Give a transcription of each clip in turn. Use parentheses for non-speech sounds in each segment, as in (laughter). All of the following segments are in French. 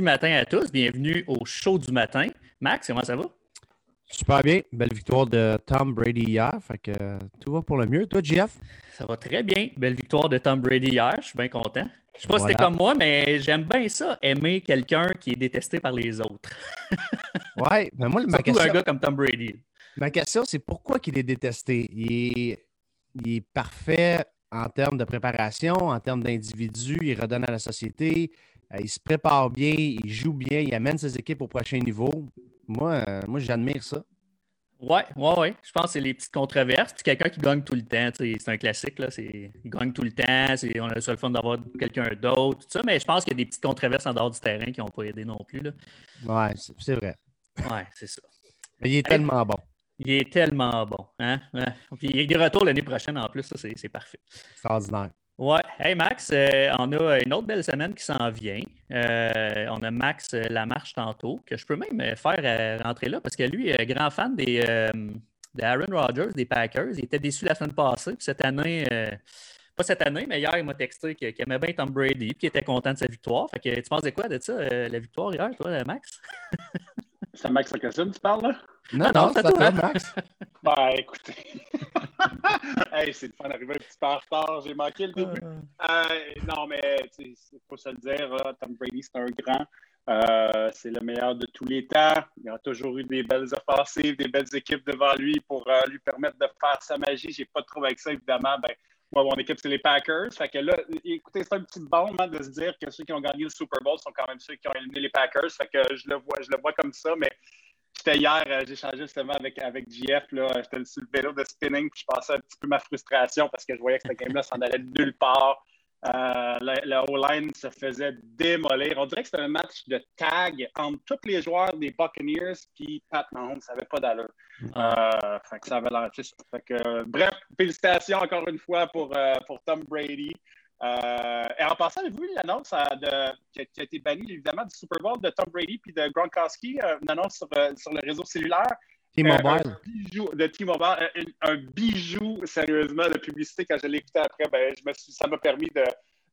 matin à tous. Bienvenue au show du matin. Max, comment ça va? Super bien. Belle victoire de Tom Brady hier. Fait que tout va pour le mieux. Toi, Jeff? Ça va très bien. Belle victoire de Tom Brady hier. Je suis bien content. Je sais pas si c'était comme moi, mais j'aime bien ça, aimer quelqu'un qui est détesté par les autres. (laughs) ouais, mais moi, ma question... un gars comme Tom Brady. Ma question, c'est pourquoi il est détesté? Il est, parfait en termes de préparation, en termes d'individu, il redonne à la société, euh, il se prépare bien, il joue bien, il amène ses équipes au prochain niveau. Moi, euh, moi j'admire ça. Ouais, ouais, ouais. Je pense que c'est les petites controverses. Puis quelqu'un qui gagne tout le temps, c'est un classique. Là. Il gagne tout le temps. On a le seul fun d'avoir quelqu'un d'autre. Tout ça. Mais je pense qu'il y a des petites controverses en dehors du terrain qui n'ont pas aidé non plus. Ouais, c'est vrai. Ouais, c'est ça. Mais il est tellement bon. Il est tellement bon. Hein? Puis il est de retour l'année prochaine en plus. Ça, c'est parfait. Extraordinaire. Ouais. Hey Max, euh, on a une autre belle semaine qui s'en vient. Euh, on a Max euh, Lamarche tantôt, que je peux même faire rentrer là parce que lui, est grand fan des, Aaron Rodgers, des Packers. Il était déçu la semaine passée. Puis cette année, pas cette année, mais hier, il m'a texté qu'il aimait bien Tom Brady et qu'il était content de sa victoire. Fait que tu penses de quoi de ça, la victoire hier, toi, Max? C'est Max Lacassin, tu parles là? Non, non, c'est toi, Max. (laughs) Ben, écoutez. (laughs) hey, c'est le fun d'arriver un petit peu en retard. J'ai manqué le début. Euh, non, mais il faut se le dire, Tom Brady, c'est un grand. Euh, c'est le meilleur de tous les temps. Il a toujours eu des belles offensives, des belles équipes devant lui pour euh, lui permettre de faire sa magie. J'ai pas de trouvé avec ça, évidemment. Ben, moi, mon équipe, c'est les Packers. Fait que là, écoutez, c'est un petit bon hein, de se dire que ceux qui ont gagné le Super Bowl sont quand même ceux qui ont éliminé les Packers. Fait que je le vois, je le vois comme ça, mais J'étais hier, euh, j'ai changé justement avec, avec JF. J'étais sur le vélo de spinning, puis je passais un petit peu ma frustration parce que je voyais que ce game-là s'en allait nulle part. Euh, la, O-line se faisait démolir. On dirait que c'était un match de tag entre tous les joueurs des Buccaneers, puis Pat Mahomes, ça n'avait pas d'allure. Euh, fait que ça avait l'air fait que, Bref, félicitations encore une fois pour, pour Tom Brady. Euh, et en passant, avez-vous vu l'annonce qui, a été bannie évidemment du Super Bowl de Tom Brady puis de Gronkowski, euh, une annonce sur, euh, sur le réseau cellulaire? T-Mobile. de T-Mobile, un, bijou, sérieusement, de publicité. Quand je l'ai écouté après, ben, je me ça m'a permis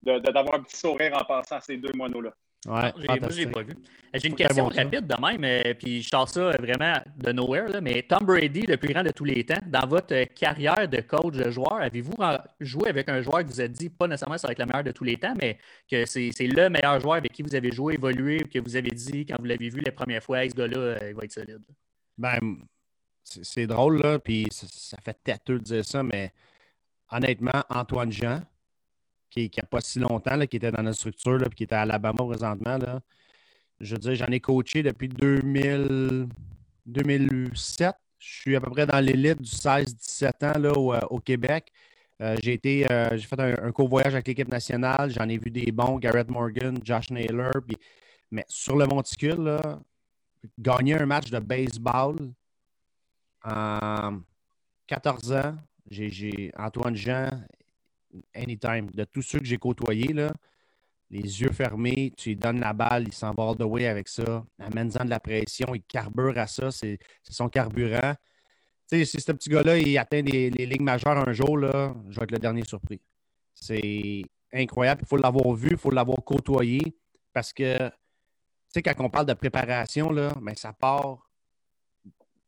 d'avoir de, un petit sourire en passant à ces deux monos-là. Ouais, j'ai pas vu. J'ai une question rapide de même, euh, puis je sors ça vraiment de nowhere. Là, mais Tom Brady, le plus grand de tous les temps, dans votre carrière de coach de joueur, avez-vous joué avec un joueur que vous avez dit, pas nécessairement ça va être le meilleur de tous les temps, mais que c'est le meilleur joueur avec qui vous avez joué, évolué, que vous avez dit quand vous l'avez vu la première fois, ce gars-là, euh, il va être solide? Ben, c'est drôle, là, puis ça, fait têteux de dire ça, mais honnêtement, Antoine Jean, qui n'a pas si longtemps, qui était dans notre structure, là, qui était à Alabama présentement. Là. Je veux dire, j'en ai coaché depuis 2000, 2007. Je suis à peu près dans l'élite du 16-17 ans là, au, euh, Québec. Euh, j'ai été, euh, j'ai fait un, court voyage avec l'équipe nationale. J'en ai vu des bons, Garrett Morgan, Josh Naylor. mais sur le monticule, gagner un match de baseball en 14 ans, j'ai Antoine Jean anytime. De tous ceux que j'ai côtoyés, là, les yeux fermés, tu lui donnes la balle, il s'en va all the way avec ça. Amène-en de la pression, il carbure à ça, c'est son carburant. Tu sais, si ce petit gars-là, il atteint les, lignes majeures un jour, là, je vais être le dernier surpris. C'est incroyable. Il faut l'avoir vu, il faut l'avoir côtoyé parce que, tu sais, quand on parle de préparation, là, ben, ça part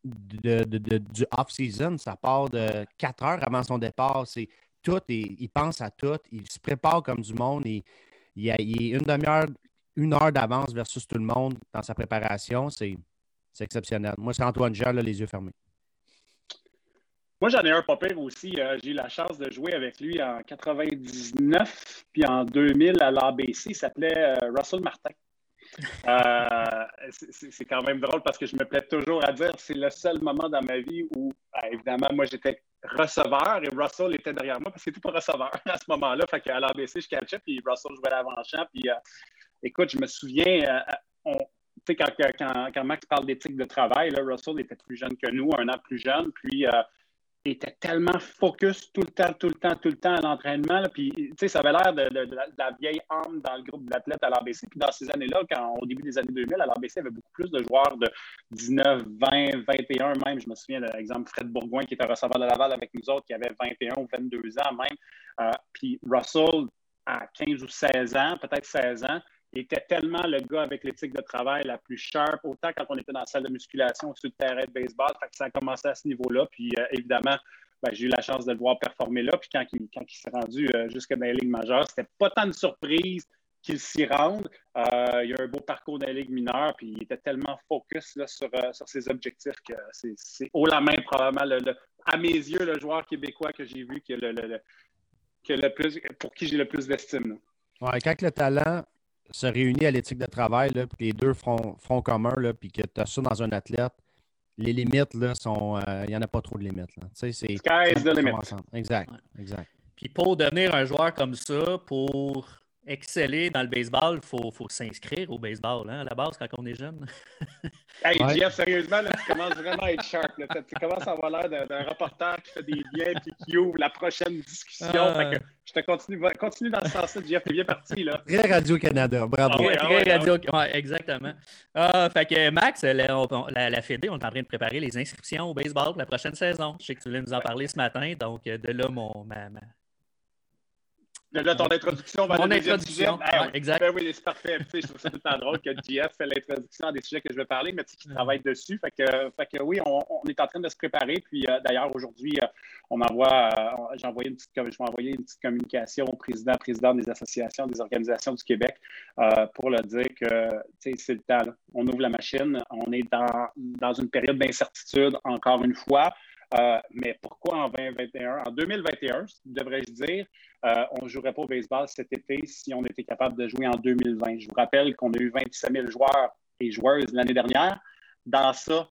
de, du off-season, ça part de quatre heures avant son départ. C'est il pense à tout, il se prépare comme du monde, il, est une demi-heure, une heure d'avance versus tout le monde dans sa préparation. C'est exceptionnel. Moi, c'est Antoine Jean, les yeux fermés. Moi, j'en ai un pas aussi. Euh, j'ai eu la chance de jouer avec lui en 99 puis en 2000 à l'ABC. Il s'appelait euh, Russell Martin. Euh, c'est quand même drôle parce que je me plais toujours à dire c'est le seul moment dans ma vie où, évidemment, moi, j'étais receveur et Russell était derrière moi parce qu'il n'était pas receveur (laughs) à ce moment-là. Fait qu'à l'ABC, je catchais, puis Russell jouait l'avant-champ. Puis euh, écoute, je me souviens, euh, tu sais, quand, quand, Max parle d'éthique de travail, là, Russell était plus jeune que nous, un an plus jeune. Puis euh, était tellement focus tout le temps, tout le temps, tout le temps à l'entraînement. Puis, tu sais, ça avait l'air de, la vieille âme dans le groupe d'athlètes à l'ABC. Puis, dans ces années-là, au début des années 2000, à l'ABC, il y avait beaucoup plus de joueurs de 19, 20, 21 même. Je me souviens de l'exemple Fred Bourgoin qui était receveur de Laval avec nous autres, qui avait 21 ou 22 ans même. Euh, puis, Russell, à 15 ou 16 ans, peut-être 16 ans, il était tellement le gars avec l'éthique de travail la plus sharp, autant quand on était dans la salle de musculation sur le terrain de baseball. Ça a commencé à ce niveau-là. Puis euh, évidemment, ben, j'ai eu la chance de le voir performer là. Puis quand il, s'est rendu euh, jusqu'à dans les ligues majeures, c'était pas tant de surprise qu'il s'y rende. Euh, il a un beau parcours dans les ligues mineures, puis il était tellement focus sur, ses objectifs que c'est haut la main, probablement, à mes yeux, le joueur québécois que j'ai vu le plus, pour qui j'ai le plus d'estime. Ouais, quand le talent se réunit à l'éthique de travail, là, puis les deux font, font commun, là, puis que tu as ça dans un athlète, les limites, là, sont. Euh, il n'y en a pas trop de limites. Là. Tu sais, c'est. Sky is the limit. Exact. Exact. Puis pour devenir un joueur comme ça, pour exceller dans le baseball, il faut, faut s'inscrire au baseball, hein, à la base, quand on est jeune. (laughs) hey, Jeff, sérieusement, là, tu commences vraiment à être sharp. Là. Tu commences à avoir l'air d'un reporter qui fait des liens et qui ouvre la prochaine discussion. Ah. que je te continue, continue dans ce sens-là, Jeff, t'es bien parti. Là. Très Radio-Canada, bravo. Ah, ouais, très ah Radio, ouais, exactement. Ah, fait que Max, la, la, Fédé, on est en train de préparer les inscriptions au baseball pour la prochaine saison. Je sais que tu voulais nous en parler ce matin, donc de là, mon, ma, Là, ton introduction va Mon introduction, ben, exact. Ben oui, c'est parfait. je trouve ça tout le temps drôle que JF fait l'introduction à des sujets que je vais parler, mais tu sais, qui travaille dessus. Fait que, fait que oui, on, est en train de se préparer. Puis euh, d'ailleurs, aujourd'hui, euh, on envoie, euh, j'ai envoyé une petite, je vais envoyer une petite communication au président, président des associations, des organisations du Québec pour leur dire que c'est le temps. On ouvre la machine. On est dans, dans une période d'incertitude, encore une fois. Euh, mais pourquoi en 2021, en 2021, devrais-je dire, euh, on ne jouerait pas au baseball cet été si on était capable de jouer en 2020? Je vous rappelle qu'on a eu 27 000 joueurs et joueuses l'année dernière. Dans ça,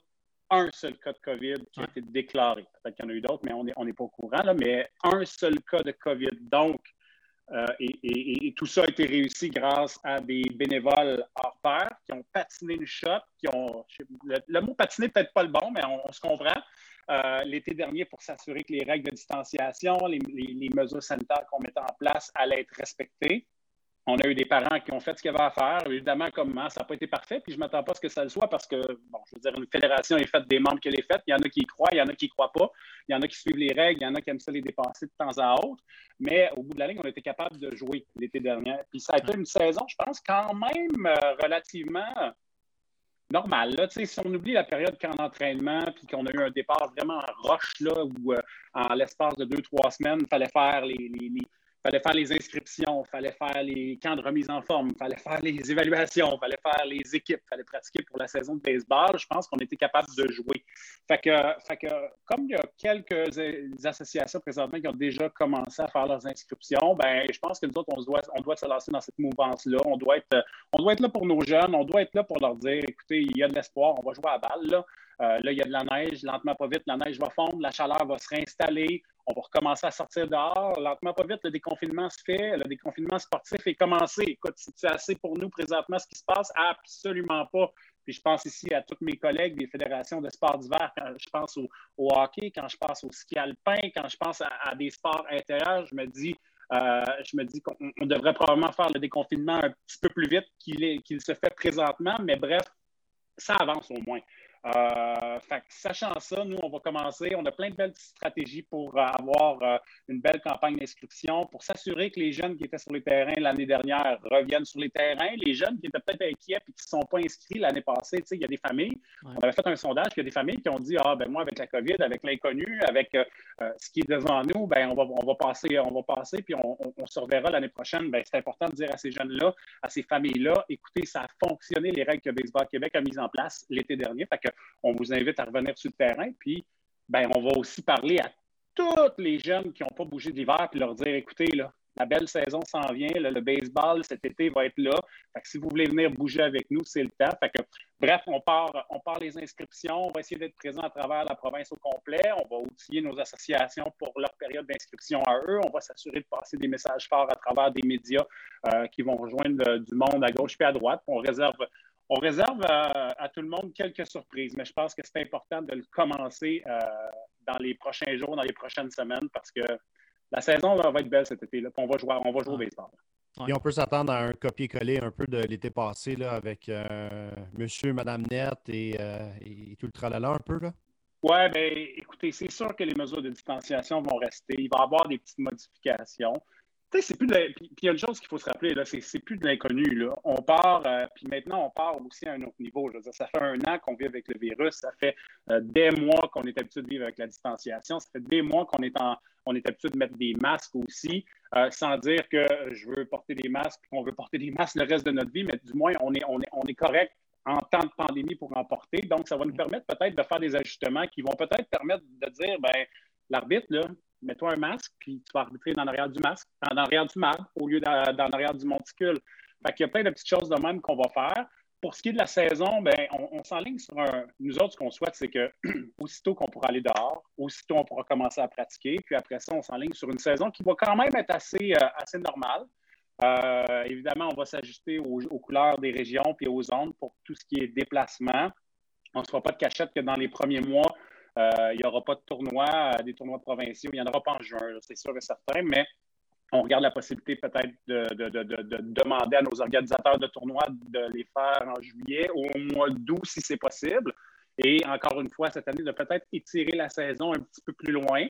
un seul cas de COVID qui a été déclaré. Peut-être qu'il y en a eu d'autres, mais on n'est on pas au courant. Là, mais un seul cas de COVID. Donc, euh, et, tout ça a été réussi grâce à des bénévoles hors pair qui ont patiné le shot, qui ont. Le, mot patiner peut-être pas le bon, mais on se comprend. Euh, l'été dernier pour s'assurer que les règles de distanciation, les, mesures sanitaires qu'on mettait en place allaient être respectées. On a eu des parents qui ont fait ce qu'il y avait à faire. Évidemment, comme moi, ça n'a pas été parfait, puis je ne m'attends pas à ce que ça le soit parce que, bon, je veux dire, une fédération est faite des membres qui les faite. Il y en a qui y croient, il y en a qui ne croient pas. Il y en a qui suivent les règles, il y en a qui aiment ça les dépasser de temps à autre. Mais au bout de la ligne, on était capable de jouer l'été dernier. Puis ça a été une saison, je pense, quand même euh, relativement normal. Là, si on oublie la période qu'en entraînement, puis qu'on a eu un départ vraiment roche, là, où euh, en l'espace de deux, trois semaines, il fallait faire les, fallait faire les inscriptions, fallait faire les camps de remise en forme, fallait faire les évaluations, fallait faire les équipes, fallait pratiquer pour la saison de baseball. Je pense qu'on était capable de jouer. Comme il y a quelques associations présentement qui ont déjà commencé à faire leurs inscriptions, ben, je pense que nous autres, on, doit, on doit se lancer dans cette mouvance-là. On, doit être, on doit être là pour nos jeunes, on doit être là pour leur dire écoutez, il y a de l'espoir, on va jouer à balle. Là. Euh, là, il y a de la neige, lentement, pas vite, la neige va fondre, la chaleur va se réinstaller, on va recommencer à sortir dehors. Lentement, pas vite, le déconfinement se fait, le déconfinement sportif est commencé. Écoute, c'est assez pour nous présentement ce qui se passe? Absolument pas. Puis je pense ici à tous mes collègues des fédérations de sports d'hiver, quand je pense au, hockey, quand je pense au ski alpin, quand je pense à, des sports intérieurs, je me dis, euh, je me dis qu'on devrait probablement faire le déconfinement un petit peu plus vite qu'il se fait présentement, mais bref, ça avance au moins. Euh, sachant ça, nous, on va commencer. On a plein de belles stratégies pour euh, avoir euh, une belle campagne d'inscription, pour s'assurer que les jeunes qui étaient sur les terrains l'année dernière reviennent sur les terrains. Les jeunes qui étaient peut-être inquiets et qui ne sont pas inscrits l'année passée, il y a des familles. On avait fait un sondage, il y a des familles qui ont dit Ah, ben moi, avec la COVID, avec l'inconnu, avec ce qui est devant nous, ben, on, va, on va passer, on va passer, puis on, se reverra l'année prochaine. Ben, c'est important de dire à ces jeunes-là, à ces familles-là, écoutez, ça a fonctionné les règles que Baseball Québec a mises en place l'été dernier. Fait que on vous invite à revenir sur le terrain. Puis, ben, on va aussi parler à tous les jeunes qui n'ont pas bougé d'hiver, puis leur dire écoutez, la belle saison s'en vient, le baseball cet été va être là. Fait si vous voulez venir bouger avec nous, c'est le temps. Fait bref, on part, on les inscriptions, on va essayer d'être présent à travers la province au complet. On va outiller nos associations pour leur période d'inscription à eux. On va s'assurer de passer des messages forts à travers des médias euh, qui vont rejoindre du monde à gauche et à droite. On réserve on réserve à, tout le monde quelques surprises, mais je pense que c'est important de le commencer euh, dans les prochains jours, dans les prochaines semaines, parce que la saison va être belle cet été. Là, on va jouer, on va jouer au baseball. Et on peut s'attendre à un copier-coller un peu de l'été passé là, avec euh, Monsieur, Madame Net euh, et, tout le tralala un peu. là? Oui, bien, écoutez, c'est sûr que les mesures de distanciation vont rester. Il va y avoir des petites modifications. Tu sais, c'est plus de. Puis il y a une chose qu'il faut se rappeler, là, c'est plus de l'inconnu. On part, euh, puis maintenant, on part aussi à un autre niveau. ça fait un an qu'on vit avec le virus. Ça fait euh, des mois qu'on est habitué de vivre avec la distanciation. Ça fait des mois qu'on est, en, on est habitué de mettre des masques aussi, euh, sans dire que je veux porter des masques qu'on veut porter des masques le reste de notre vie, mais du moins, on est, on est, on est correct en temps de pandémie pour en porter. Donc, ça va nous permettre peut-être de faire des ajustements qui vont peut-être permettre de dire, ben l'arbitre, là, mets-toi un masque, puis tu vas arbitrer dans l'arrière du masque, dans l'arrière du marbre, au lieu dans, l'arrière du monticule. Fait qu'il y a plein de petites choses de même qu'on va faire. Pour ce qui est de la saison, ben, on, s'enligne sur un. Nous autres, ce qu'on souhaite, c'est que (clears throat) aussitôt qu'on pourra aller dehors, aussitôt on pourra commencer à pratiquer, puis après ça, on s'enligne sur une saison qui va quand même être assez, euh, assez normale. Euh, évidemment, on va s'ajuster aux, couleurs des régions puis aux zones pour tout ce qui est déplacement. On ne se fera pas de cachette que dans les premiers mois, il n'y aura pas de tournoi, euh, des tournois provinciaux. Il n'y en aura pas en juin, c'est sûr et certain, mais on regarde la possibilité peut-être de, demander à nos organisateurs de tournois de les faire en juillet ou au mois d'août si c'est possible. Et encore une fois, cette année, de peut-être étirer la saison un petit peu plus loin.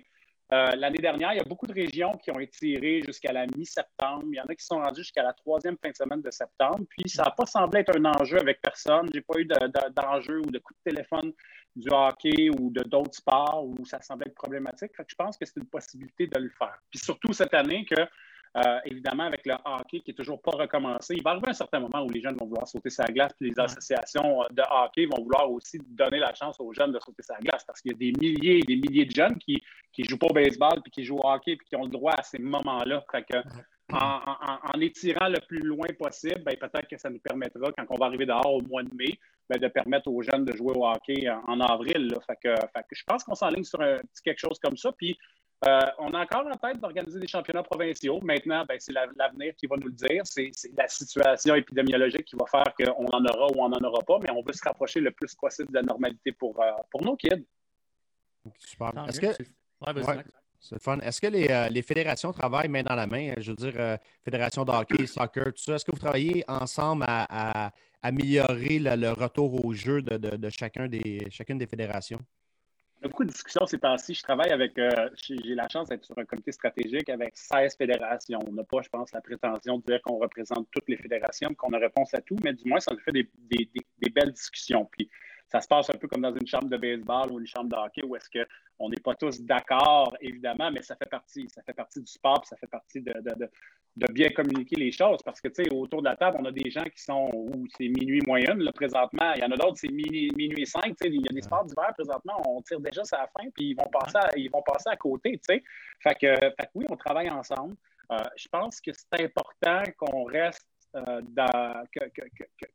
Euh, l'année dernière, il y a beaucoup de régions qui ont étiré jusqu'à la mi-septembre. Il y en a qui sont rendus jusqu'à la troisième fin de semaine de septembre. Puis, ça n'a pas semblé être un enjeu avec personne. Je n'ai pas eu d'enjeu ou de coup de téléphone du hockey ou de d'autres sports où ça semblait être problématique. je pense que c'est une possibilité de le faire. Puis surtout cette année que, euh, évidemment, avec le hockey qui n'est toujours pas recommencé, il va arriver un certain moment où les jeunes vont vouloir sauter sa glace, puis les associations de hockey vont vouloir aussi donner la chance aux jeunes de sauter sa glace parce qu'il y a des milliers et des milliers de jeunes qui ne jouent pas au baseball, puis qui jouent au hockey, puis qui ont le droit à ces moments-là. Fait que, en, étirant le plus loin possible, ben, peut-être que ça nous permettra, quand on va arriver dehors au mois de mai, ben, de permettre aux jeunes de jouer au hockey en, avril. Fait que, je pense qu'on s'enligne sur un petit quelque chose comme ça. Puis, euh, on a encore en tête d'organiser des championnats provinciaux. Maintenant, ben, c'est l'avenir qui va nous le dire. C'est la situation épidémiologique qui va faire qu'on en aura ou on n'en aura pas, mais on veut se rapprocher le plus possible de la normalité pour, euh, pour nos kids. Super. Est-ce que... C'est le fun. Est-ce que euh, les, fédérations travaillent main dans la main? Je veux dire, euh, fédération de hockey, soccer, tout ça. Est-ce que vous travaillez ensemble à, améliorer le, retour au jeu de, chacun des, chacune des fédérations? Il y a beaucoup de discussions ces temps-ci. Je travaille avec, euh, j'ai la chance d'être sur un comité stratégique avec 16 fédérations. On n'a pas, je pense, la prétention de dire qu'on représente toutes les fédérations, qu'on a réponse à tout, mais du moins, ça nous fait des, des belles discussions. Puis, ça se passe un peu comme dans une chambre de baseball ou une chambre de hockey où est-ce qu'on n'est pas tous d'accord, évidemment, mais ça fait partie, ça fait partie du sport, ça fait partie de, bien communiquer les choses. Parce que, tu sais, autour de la table, on a des gens qui sont où c'est minuit moyenne, là, présentement. Il y en a d'autres, c'est minuit, minuit 5. Il y a des sports d'hiver, présentement, on tire déjà ça à la fin, puis ils vont passer à, ils vont passer à côté, tu sais. Fait que, fait oui, on travaille ensemble. Euh, je pense que c'est important qu'on reste euh,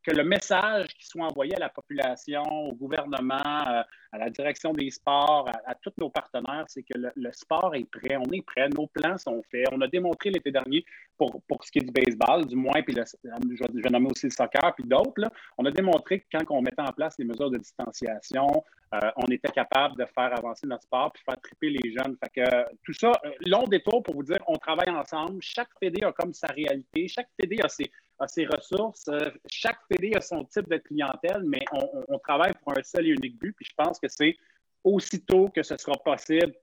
que, le message qui soit envoyé à la population, au gouvernement, euh, à la direction des sports, à, tous nos partenaires, c'est que le, sport est prêt, on est prêt, nos plans sont faits. On a démontré l'été dernier, pour, pour ce qui est du baseball, du moins, puis je, vais nommer aussi le soccer, puis d'autres, on a démontré que quand on mettait en place les mesures de distanciation, euh, on était capable de faire avancer notre sport puis faire triper les jeunes. Fait que, tout ça, long détour pour vous dire, on travaille ensemble. Chaque fédé a comme sa réalité. Chaque fédé a ses, a ses ressources. Euh, chaque fédé a son type de clientèle, mais on, travaille pour un seul et unique but. Puis je pense que c'est aussitôt que ce sera possible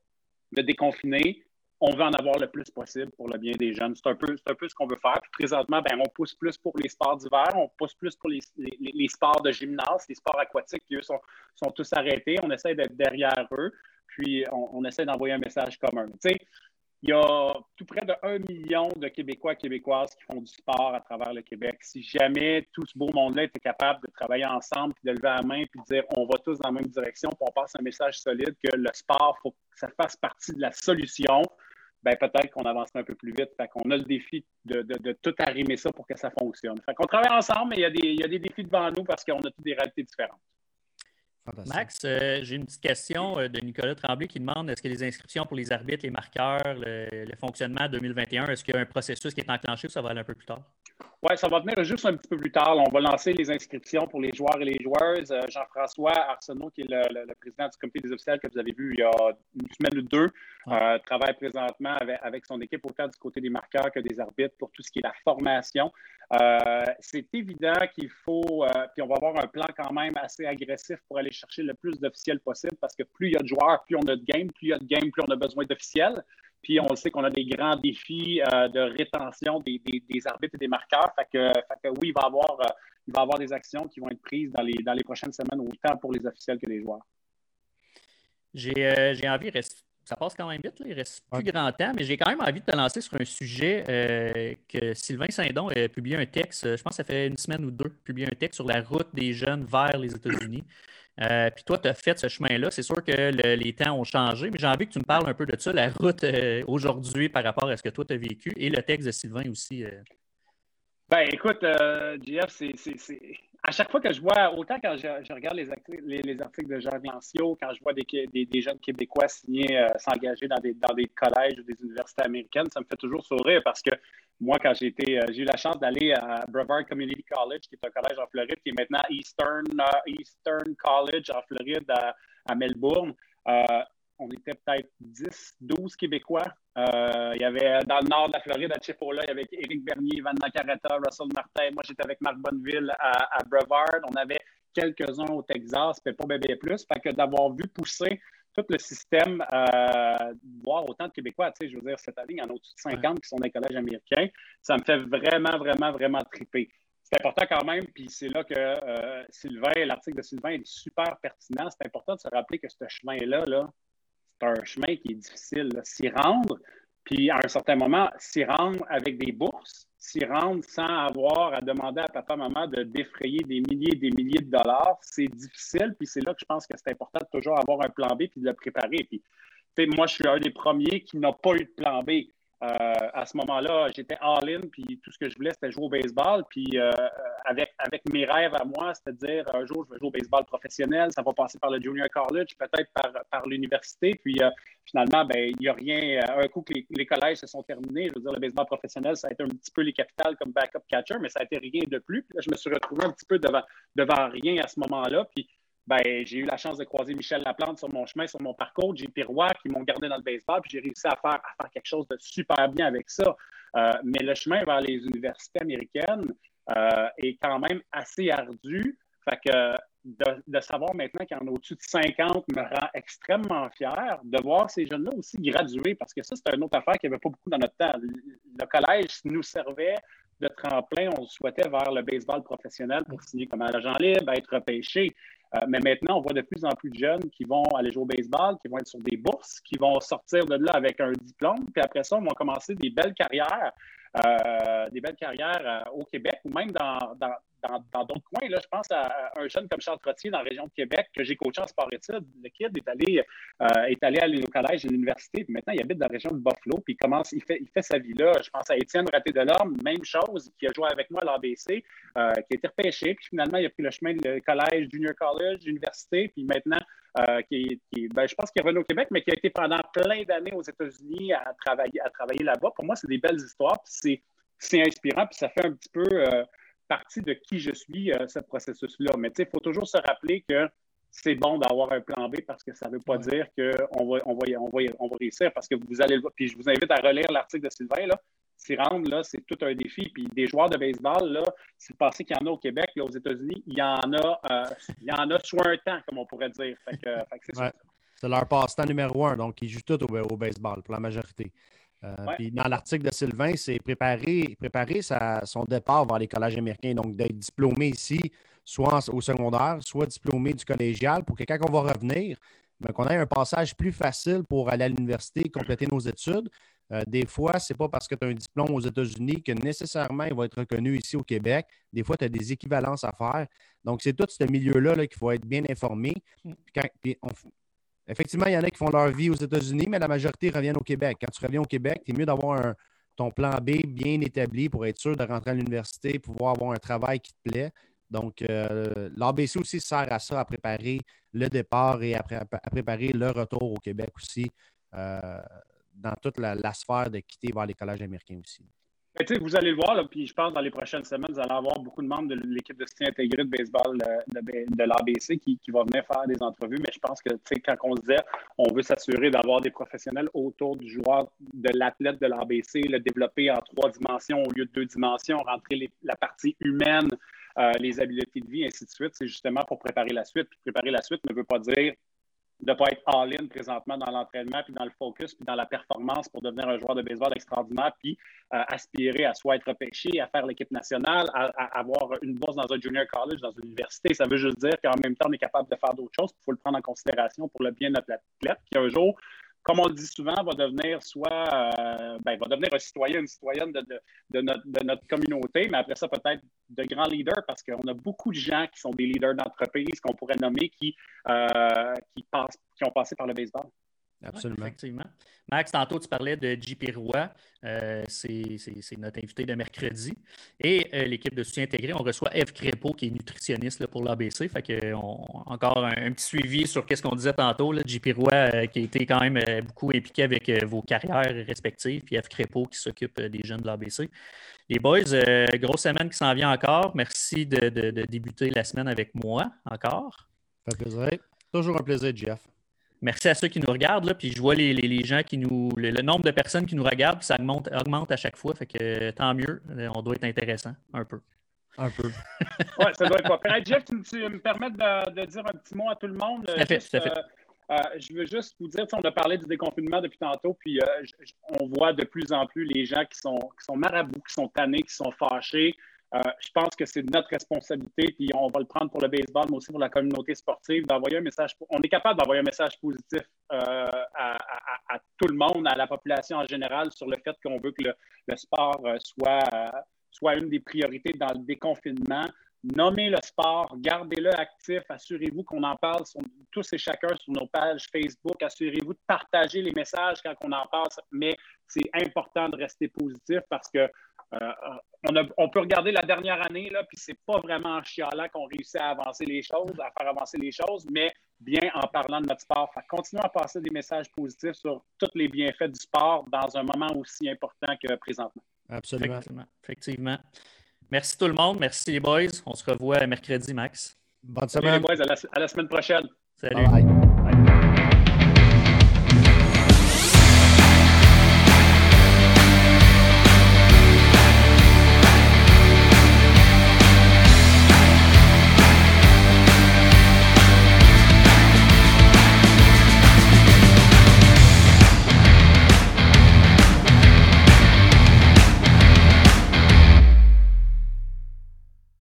de déconfiner, on veut en avoir le plus possible pour le bien des jeunes. C'est un peu, un peu ce qu'on veut faire. Puis présentement, ben, on pousse plus pour les sports d'hiver, on pousse plus pour les, sports de gymnase, les sports aquatiques qui, eux, sont, sont tous arrêtés. On essaie d'être derrière eux, puis on, essaie d'envoyer un message commun. Tu sais, il y a tout près de 1 million de Québécois et Québécoises qui font du sport à travers le Québec. Si jamais tout ce beau monde-là était capable de travailler ensemble, puis de lever la main, puis de dire on va tous dans la même direction, puis on passe un message solide que le sport, faut que ça fasse partie de la solution, ben peut-être qu'on avancerait un peu plus vite. Fait qu'on a le défi de, tout arrimer ça pour que ça fonctionne. Fait qu'on travaille ensemble, mais il y, a des, il y a des défis devant nous parce qu'on a toutes des réalités différentes. Max, euh, j'ai une petite question euh, de Nicolas Tremblay qui demande est-ce que les inscriptions pour les arbitres, les marqueurs, le, fonctionnement 2021, est-ce qu'il y a un processus qui est enclenché ou ça va aller un peu plus tard? Oui, ça va venir juste un petit peu plus tard. On va lancer les inscriptions pour les joueurs et les joueuses. Euh, Jean-François Arsenault, qui est le, président du comité des officiels que vous avez vu il y a une semaine ou deux, travaille présentement avec, son équipe autant du côté des marqueurs que des arbitres pour tout ce qui est la formation. c'est évident qu'il faut, puis on va avoir un plan quand même assez agressif pour aller chercher le plus d'officiels possible parce que plus il y a de joueurs, plus on a de game, plus il y a de game, plus on a besoin d'officiels. Puis on sait qu'on a des grands défis euh, de rétention des, arbitres et des marqueurs. Fait que, oui, il va, y avoir, va avoir des actions qui vont être prises dans les, dans les prochaines semaines, autant pour les officiels que les joueurs. J'ai envie, ça passe quand même vite, il reste plus grand temps, mais j'ai quand même envie de te lancer sur un sujet que Sylvain Saint-Don a publié un texte, je pense que ça fait une semaine ou deux, publié un texte sur la route des jeunes vers les États-Unis. Euh, puis toi, tu as fait ce chemin-là. C'est sûr que les temps ont changé, mais j'ai envie que tu me parles un peu de ça, la route euh, aujourd'hui par rapport à ce que toi, tu as vécu et le texte de Sylvain aussi. Euh. Ben, écoute, JF, c'est à chaque fois que je vois, autant quand je, regarde les, les, articles de Jean Glancio, quand je vois des, jeunes Québécois signer, s'engager dans des, dans des collèges ou des universités américaines, ça me fait toujours sourire parce que moi, quand j'ai euh, j'ai eu la chance d'aller à Brevard Community College, qui est un collège en Floride, qui est maintenant Eastern, euh, Eastern College en Floride à, Melbourne. Euh, on était peut-être 10, 12 Québécois. il y avait dans le nord de la Floride, à Chipola, il y avait Éric Bernier, Van Nacarata, Russell Martin. Moi, j'étais avec Marc Bonneville à, à, Brevard. On avait quelques-uns au Texas, mais pas bébé plus. Fait que d'avoir vu pousser tout le système, euh, voir autant de Québécois, tu sais, je veux dire, cette année, il y en a au-dessus de 50 qui sont dans les collèges américains. Ça me fait vraiment, vraiment, vraiment triper. C'est important quand même, puis c'est là que euh, Sylvain, l'article de Sylvain est super pertinent. C'est important de se rappeler que ce chemin-là, -là, un chemin qui est difficile. S'y rendre, puis à un certain moment, s'y rendre avec des bourses, s'y rendre sans avoir à demander à papa-maman de défrayer des milliers et des milliers de dollars, c'est difficile. Puis c'est là que je pense que c'est important de toujours avoir un plan B puis de le préparer. Puis, moi, je suis un des premiers qui n'a pas eu de plan B. Euh, à ce moment-là, j'étais all-in, puis tout ce que je voulais, c'était jouer au baseball. Puis euh, avec, avec mes rêves à moi, c'est-à-dire un jour, je vais jouer au baseball professionnel, ça va passer par le junior college, peut-être par, par l'université. Puis euh, finalement, ben, il n'y a rien. Un coup que les, collèges se sont terminés, je veux dire, le baseball professionnel, ça a été un petit peu les capitales comme backup catcher, mais ça a été rien de plus. Puis là, je me suis retrouvé un petit peu devant, devant rien à ce moment-là. Puis j'ai eu la chance de croiser Michel Laplante sur mon chemin, sur mon parcours, J'ai Pirois qui m'ont gardé dans le baseball, puis j'ai réussi à faire, à faire quelque chose de super bien avec ça. Euh, mais le chemin vers les universités américaines euh, est quand même assez ardu. Fait que de, savoir maintenant qu'il y en a au-dessus de 50 me rend extrêmement fier. De voir ces jeunes-là aussi graduer, parce que ça, c'est une autre affaire qui n'y avait pas beaucoup dans notre temps. Le collège nous servait de tremplin, on souhaitait vers le baseball professionnel pour signer comme agent libre, être repêché. Euh, mais maintenant, on voit de plus en plus de jeunes qui vont aller jouer au baseball, qui vont être sur des bourses, qui vont sortir de là avec un diplôme, puis après ça, on va commencer des belles carrières, euh, des belles carrières euh, au Québec ou même dans d'autres coins. Là, je pense à un jeune comme Charles Trottier dans la région de Québec que j'ai coaché en sport-études. Le kid est allé, euh, est allé aller au collège et à l'université. Puis maintenant, il habite dans la région de Buffalo. Puis il commence, il fait, il fait sa vie là. Je pense à Étienne Raté de l'Homme, même chose, qui a joué avec moi à l'ABC, euh, qui a été repêché. Puis finalement, il a pris le chemin de collège, junior college, université. Puis maintenant, euh, qui, ben, je pense qu'il est revenu au Québec, mais qui a été pendant plein d'années aux États-Unis à travailler, à travailler là-bas. Pour moi, c'est des belles histoires. Puis c'est inspirant. Puis ça fait un petit peu partie de qui je suis, euh, ce processus-là. Mais il faut toujours se rappeler que c'est bon d'avoir un plan B parce que ça ne veut pas dire qu'on va, on va, on va, on va réussir parce que vous allez le voir. Puis je vous invite à relire l'article de Sylvain. Là. S'y rendre, là, c'est tout un défi. Puis des joueurs de baseball, là, c'est passé qu'il y en a au Québec, et aux États-Unis, il y en a, euh, il y en a sur un temps, comme on pourrait dire. c'est leur passe-temps numéro un, donc ils jouent tout au baseball pour la majorité. Euh, puis dans l'article de Sylvain, c'est préparer, préparer son départ vers les collèges américains, donc d'être diplômé ici, soit au secondaire, soit diplômé du collégial, pour que quand on va revenir, ben, qu'on ait un passage plus facile pour aller à l'université, compléter nos études. Euh, des fois, ce n'est pas parce que tu as un diplôme aux États-Unis que nécessairement il va être reconnu ici au Québec. Des fois, tu as des équivalences à faire. Donc, c'est tout ce milieu-là -là, qu'il faut être bien informé. Mm. Puis Effectivement, il y en a qui font leur vie aux États-Unis, mais la majorité reviennent au Québec. Quand tu reviens au Québec, c'est mieux d'avoir ton plan B bien établi pour être sûr de rentrer à l'université, pouvoir avoir un travail qui te plaît. Donc, euh, l'ABC aussi sert à ça, à préparer le départ et à, préparer le retour au Québec aussi, euh, dans toute la, sphère de quitter vers les collèges américains aussi vous allez le voir, puis je pense dans les prochaines semaines, vous allez avoir beaucoup de membres de l'équipe de soutien intégré de baseball euh, de, l'ABC qui, qui va venir faire des entrevues. Mais je pense que quand on se disait on veut s'assurer d'avoir des professionnels autour du joueur, de l'athlète de l'ABC, le développer en trois dimensions au lieu de deux dimensions, rentrer la partie humaine, euh, les habiletés de vie, ainsi de suite, c'est justement pour préparer la suite. préparer la suite ne veut pas dire de ne pas être all-in présentement dans l'entraînement, puis dans le focus, puis dans la performance pour devenir un joueur de baseball extraordinaire, puis euh, aspirer à soit être repêché, à faire l'équipe nationale, à, avoir une bourse dans un junior college, dans une université. Ça veut juste dire qu'en même temps, on est capable de faire d'autres choses. Il faut le prendre en considération pour le bien de notre athlète, qui un jour comme on le dit souvent, va devenir soit euh, ben, va devenir un citoyen, une citoyenne de, notre, communauté, mais après ça, peut-être de grands leaders, parce qu'on a beaucoup de gens qui sont des leaders d'entreprise qu'on pourrait nommer qui, euh, qui, passent, qui ont passé par le baseball. Absolument. effectivement. Max, tantôt, tu parlais de JP Roy. Euh, c'est notre invité de mercredi. Et euh, l'équipe de soutien intégré, on reçoit Eve Crépeau, qui est nutritionniste pour l'ABC. Fait que encore un, petit suivi sur ce qu'on disait tantôt. Là, JP Roy, euh, qui a été quand même beaucoup impliqué avec vos carrières respectives. Puis Eve Crépeau, qui s'occupe des jeunes de l'ABC. Les boys, grosse semaine qui s'en vient encore. Merci de, de, débuter la semaine avec moi encore. Ça fait plaisir. Toujours un plaisir, Jeff. Merci à ceux qui nous regardent. Là, puis je vois les, gens qui nous. Le, nombre de personnes qui nous regardent, puis ça augmente, augmente à chaque fois. Fait que tant mieux. Euh, on doit être intéressant un peu. Un peu. (laughs) oui, ça doit être pas Jeff, tu, me permets de, dire un petit mot à tout le monde. Tout à fait, tout à fait. Euh, euh, je veux juste vous dire, on a parlé du déconfinement depuis tantôt, puis on voit de plus en plus les gens qui sont, qui sont marabouts, qui sont tannés, qui sont fâchés, euh, je pense que c'est notre responsabilité, puis on va le prendre pour le baseball, mais aussi pour la communauté sportive, d'envoyer un message. On est capable d'envoyer un message positif euh, à, tout le monde, à la population en général, sur le fait qu'on veut que le, sport euh, soit, soit une des priorités dans le déconfinement. Nommez le sport, gardez-le actif, assurez-vous qu'on en parle tous et chacun sur nos pages Facebook, assurez-vous de partager les messages quand on en parle, mais c'est important de rester positif parce que euh, on, peut regarder la dernière année, là, puis c'est pas vraiment en chialant qu'on réussit à avancer les choses, à faire avancer les choses, mais bien en parlant de notre sport. continuons à passer des messages positifs sur tous les bienfaits du sport dans un moment aussi important que présentement. Absolument. Effectivement. Merci tout le monde. Merci les boys. On se revoit mercredi, Max. Bonne semaine. les boys. À la, semaine prochaine. Salut.